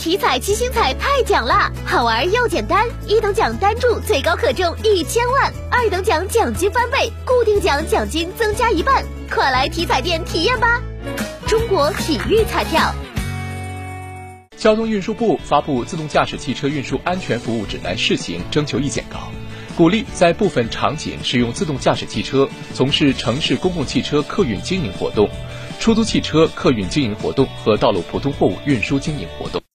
体彩七星彩太奖啦，好玩又简单，一等奖单注最高可中一千万，二等奖奖金翻倍，固定奖奖金增加一半，快来体彩店体验吧！中国体育彩票。交通运输部发布《自动驾驶汽车运输安全服务指南（试行）》征求意见稿，鼓励在部分场景使用自动驾驶汽车从事城市公共汽车客运经营活动。出租汽车客运经营活动和道路普通货物运输经营活动。